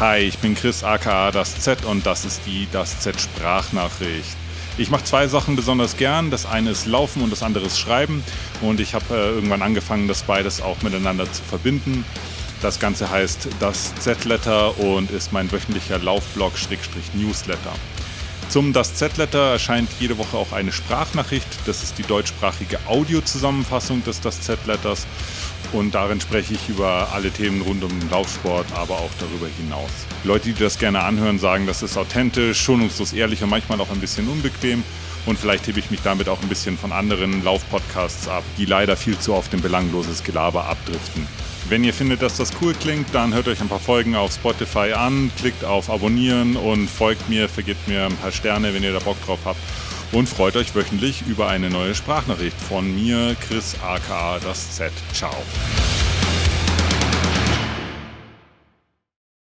Hi, ich bin Chris aka das Z und das ist die Das Z Sprachnachricht. Ich mache zwei Sachen besonders gern. Das eine ist Laufen und das andere ist Schreiben. Und ich habe äh, irgendwann angefangen, das beides auch miteinander zu verbinden. Das Ganze heißt das Z-Letter und ist mein wöchentlicher Laufblog-Newsletter. Zum Das Z-Letter erscheint jede Woche auch eine Sprachnachricht. Das ist die deutschsprachige Audiozusammenfassung des Das Z-Letters. Und darin spreche ich über alle Themen rund um den Laufsport, aber auch darüber hinaus. Leute, die das gerne anhören, sagen, das ist authentisch, schonungslos ehrlich und manchmal auch ein bisschen unbequem. Und vielleicht hebe ich mich damit auch ein bisschen von anderen Laufpodcasts ab, die leider viel zu oft in belangloses Gelaber abdriften. Wenn ihr findet, dass das cool klingt, dann hört euch ein paar Folgen auf Spotify an, klickt auf Abonnieren und folgt mir, vergebt mir ein paar Sterne, wenn ihr da Bock drauf habt. Und freut euch wöchentlich über eine neue Sprachnachricht von mir, Chris aka das Z. Ciao.